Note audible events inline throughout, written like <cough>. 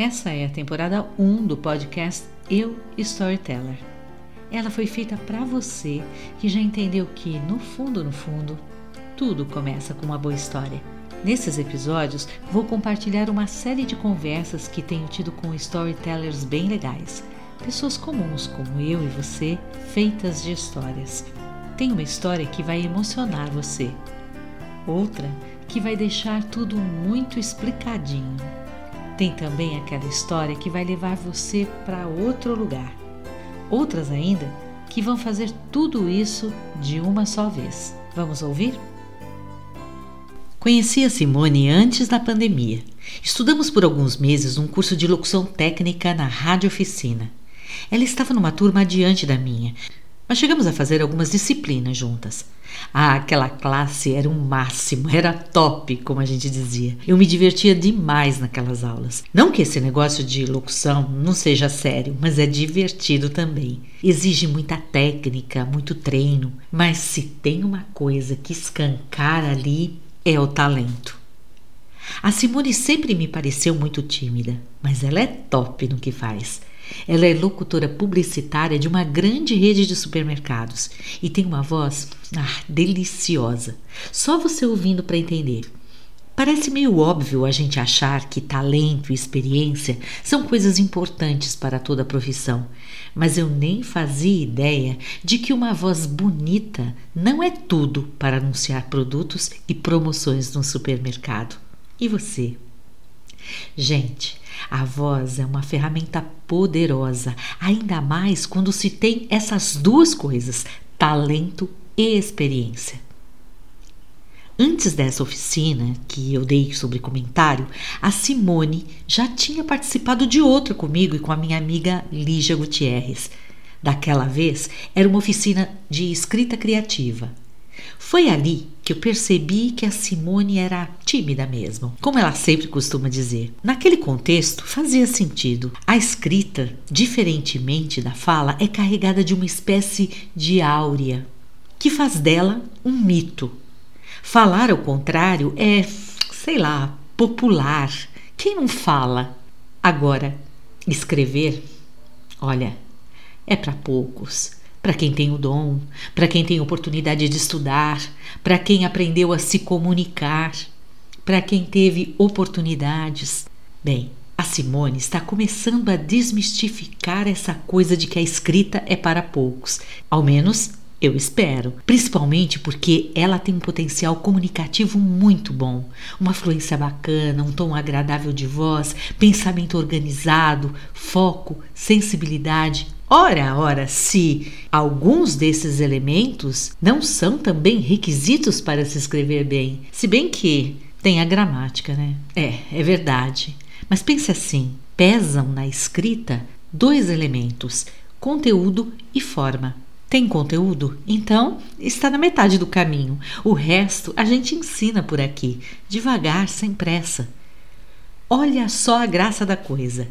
Essa é a temporada 1 do podcast Eu Storyteller. Ela foi feita para você que já entendeu que, no fundo, no fundo, tudo começa com uma boa história. Nesses episódios, vou compartilhar uma série de conversas que tenho tido com storytellers bem legais, pessoas comuns como eu e você, feitas de histórias. Tem uma história que vai emocionar você, outra que vai deixar tudo muito explicadinho. Tem também aquela história que vai levar você para outro lugar. Outras ainda que vão fazer tudo isso de uma só vez. Vamos ouvir? Conheci a Simone antes da pandemia. Estudamos por alguns meses um curso de locução técnica na Rádio Oficina. Ela estava numa turma adiante da minha, mas chegamos a fazer algumas disciplinas juntas. Ah, aquela classe era um máximo, <laughs> era top, como a gente dizia. Eu me divertia demais naquelas aulas. Não que esse negócio de locução não seja sério, mas é divertido também. Exige muita técnica, muito treino, mas se tem uma coisa que escancara ali, é o talento. A Simone sempre me pareceu muito tímida, mas ela é top no que faz. Ela é locutora publicitária de uma grande rede de supermercados e tem uma voz ah, deliciosa. Só você ouvindo para entender. Parece meio óbvio a gente achar que talento e experiência são coisas importantes para toda a profissão, mas eu nem fazia ideia de que uma voz bonita não é tudo para anunciar produtos e promoções no supermercado. E você? Gente, a voz é uma ferramenta poderosa, ainda mais quando se tem essas duas coisas, talento e experiência. Antes dessa oficina que eu dei sobre comentário, a Simone já tinha participado de outra comigo e com a minha amiga Lígia Gutierrez. Daquela vez era uma oficina de escrita criativa. Foi ali que eu percebi que a Simone era tímida mesmo, como ela sempre costuma dizer. Naquele contexto, fazia sentido. A escrita, diferentemente da fala, é carregada de uma espécie de áurea, que faz dela um mito Falar ao contrário é, sei lá, popular. Quem não fala? Agora, escrever, olha, é para poucos. Para quem tem o dom, para quem tem oportunidade de estudar, para quem aprendeu a se comunicar, para quem teve oportunidades. Bem, a Simone está começando a desmistificar essa coisa de que a escrita é para poucos. Ao menos eu espero, principalmente porque ela tem um potencial comunicativo muito bom, uma fluência bacana, um tom agradável de voz, pensamento organizado, foco, sensibilidade. Ora, ora, se alguns desses elementos não são também requisitos para se escrever bem, se bem que tem a gramática, né? É, é verdade. Mas pense assim: pesam na escrita dois elementos, conteúdo e forma. Tem conteúdo? Então está na metade do caminho. O resto a gente ensina por aqui, devagar, sem pressa. Olha só a graça da coisa.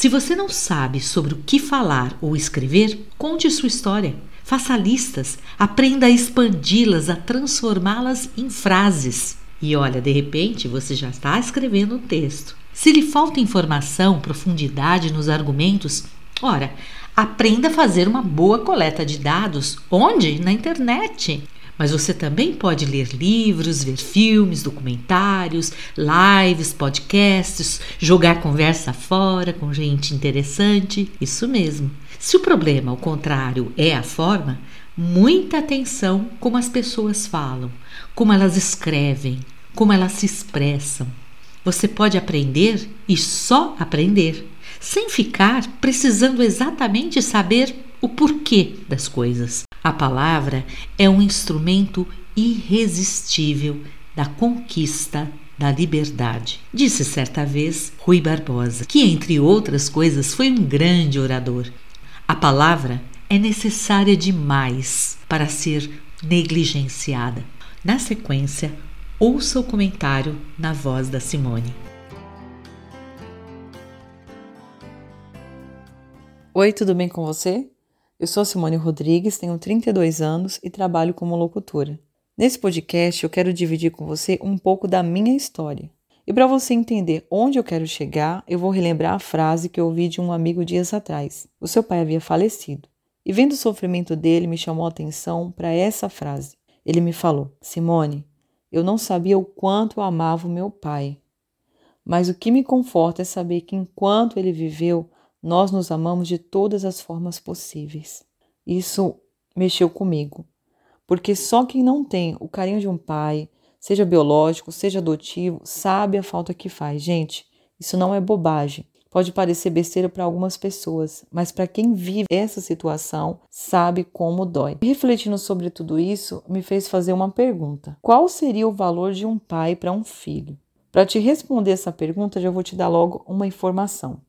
Se você não sabe sobre o que falar ou escrever, conte sua história. Faça listas, aprenda a expandi-las, a transformá-las em frases. E olha, de repente você já está escrevendo um texto. Se lhe falta informação, profundidade nos argumentos, ora, Aprenda a fazer uma boa coleta de dados. Onde? Na internet. Mas você também pode ler livros, ver filmes, documentários, lives, podcasts, jogar conversa fora com gente interessante. Isso mesmo. Se o problema, ao contrário, é a forma, muita atenção como as pessoas falam, como elas escrevem, como elas se expressam. Você pode aprender e só aprender sem ficar precisando exatamente saber o porquê das coisas. A palavra é um instrumento irresistível da conquista da liberdade. Disse certa vez Rui Barbosa, que entre outras coisas foi um grande orador. A palavra é necessária demais para ser negligenciada. Na sequência, ouça o comentário na voz da Simone. Oi, tudo bem com você? Eu sou Simone Rodrigues, tenho 32 anos e trabalho como locutora. Nesse podcast eu quero dividir com você um pouco da minha história. E para você entender onde eu quero chegar, eu vou relembrar a frase que eu ouvi de um amigo dias atrás. O seu pai havia falecido. E vendo o sofrimento dele, me chamou a atenção para essa frase. Ele me falou: Simone, eu não sabia o quanto eu amava o meu pai. Mas o que me conforta é saber que enquanto ele viveu, nós nos amamos de todas as formas possíveis. Isso mexeu comigo, porque só quem não tem o carinho de um pai, seja biológico, seja adotivo, sabe a falta que faz. Gente, isso não é bobagem. Pode parecer besteira para algumas pessoas, mas para quem vive essa situação, sabe como dói. Refletindo sobre tudo isso, me fez fazer uma pergunta: qual seria o valor de um pai para um filho? Para te responder essa pergunta, já vou te dar logo uma informação.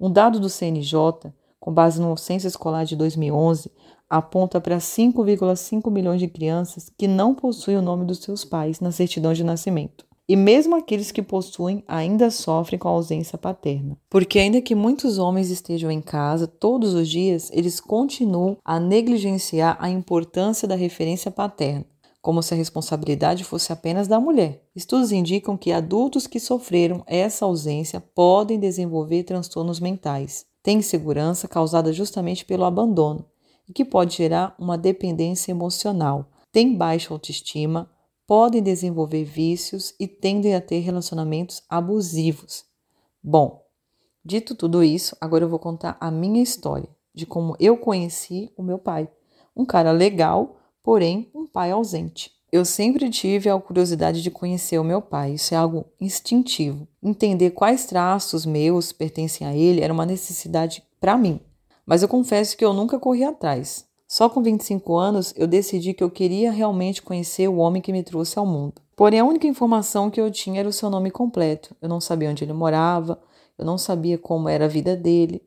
Um dado do CNJ, com base no Censo Escolar de 2011, aponta para 5,5 milhões de crianças que não possuem o nome dos seus pais na certidão de nascimento. E mesmo aqueles que possuem ainda sofrem com a ausência paterna. Porque, ainda que muitos homens estejam em casa todos os dias, eles continuam a negligenciar a importância da referência paterna, como se a responsabilidade fosse apenas da mulher. Estudos indicam que adultos que sofreram essa ausência podem desenvolver transtornos mentais, têm insegurança causada justamente pelo abandono e que pode gerar uma dependência emocional, têm baixa autoestima, podem desenvolver vícios e tendem a ter relacionamentos abusivos. Bom, dito tudo isso, agora eu vou contar a minha história de como eu conheci o meu pai. Um cara legal, porém um pai ausente. Eu sempre tive a curiosidade de conhecer o meu pai, isso é algo instintivo. Entender quais traços meus pertencem a ele era uma necessidade para mim. Mas eu confesso que eu nunca corri atrás. Só com 25 anos eu decidi que eu queria realmente conhecer o homem que me trouxe ao mundo. Porém, a única informação que eu tinha era o seu nome completo. Eu não sabia onde ele morava, eu não sabia como era a vida dele.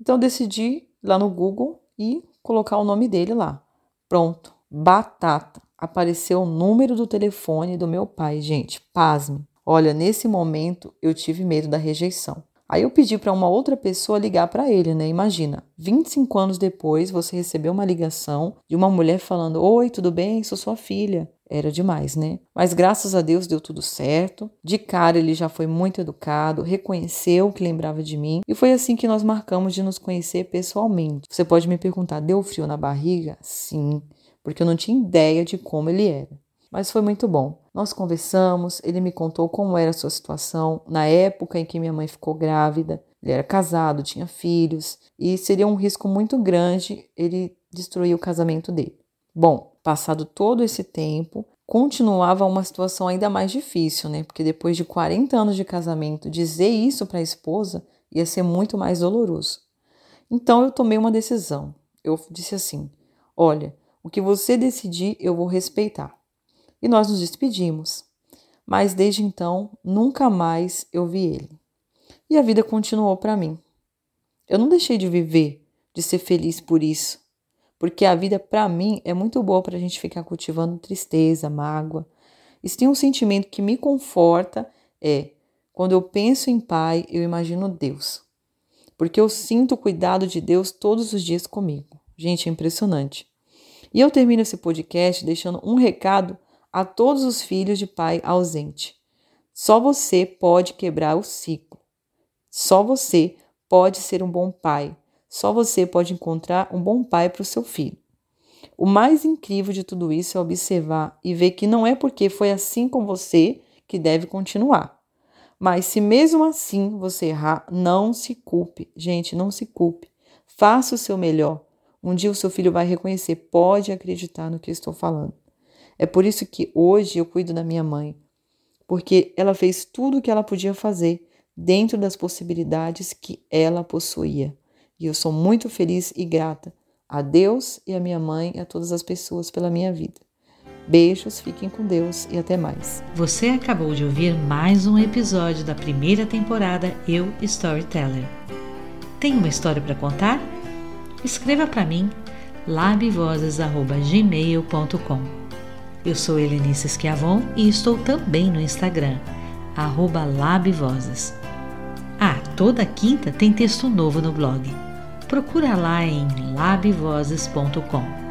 Então decidi ir lá no Google e colocar o nome dele lá. Pronto, batata. Apareceu o número do telefone do meu pai, gente. Pasme. Olha, nesse momento eu tive medo da rejeição. Aí eu pedi para uma outra pessoa ligar para ele, né? Imagina, 25 anos depois você recebeu uma ligação de uma mulher falando: Oi, tudo bem? Sou sua filha. Era demais, né? Mas graças a Deus deu tudo certo. De cara ele já foi muito educado, reconheceu que lembrava de mim e foi assim que nós marcamos de nos conhecer pessoalmente. Você pode me perguntar: deu frio na barriga? Sim, porque eu não tinha ideia de como ele era mas foi muito bom. Nós conversamos, ele me contou como era a sua situação na época em que minha mãe ficou grávida. Ele era casado, tinha filhos e seria um risco muito grande ele destruir o casamento dele. Bom, passado todo esse tempo, continuava uma situação ainda mais difícil, né? Porque depois de 40 anos de casamento, dizer isso para a esposa ia ser muito mais doloroso. Então eu tomei uma decisão. Eu disse assim: Olha, o que você decidir, eu vou respeitar e nós nos despedimos. Mas desde então, nunca mais eu vi ele. E a vida continuou para mim. Eu não deixei de viver, de ser feliz por isso, porque a vida para mim é muito boa para a gente ficar cultivando tristeza, mágoa. E se tem um sentimento que me conforta é quando eu penso em Pai, eu imagino Deus. Porque eu sinto o cuidado de Deus todos os dias comigo. Gente, é impressionante. E eu termino esse podcast deixando um recado a todos os filhos de pai ausente. Só você pode quebrar o ciclo. Só você pode ser um bom pai. Só você pode encontrar um bom pai para o seu filho. O mais incrível de tudo isso é observar e ver que não é porque foi assim com você que deve continuar. Mas se mesmo assim você errar, não se culpe. Gente, não se culpe. Faça o seu melhor. Um dia o seu filho vai reconhecer, pode acreditar no que estou falando. É por isso que hoje eu cuido da minha mãe, porque ela fez tudo o que ela podia fazer dentro das possibilidades que ela possuía. E eu sou muito feliz e grata a Deus e a minha mãe e a todas as pessoas pela minha vida. Beijos, fiquem com Deus e até mais. Você acabou de ouvir mais um episódio da primeira temporada Eu Storyteller. Tem uma história para contar? Escreva para mim labvozes@gmail.com. Eu sou Helenice Schiavon e estou também no Instagram, Labvozes. Ah, toda quinta tem texto novo no blog. Procura lá em labvozes.com.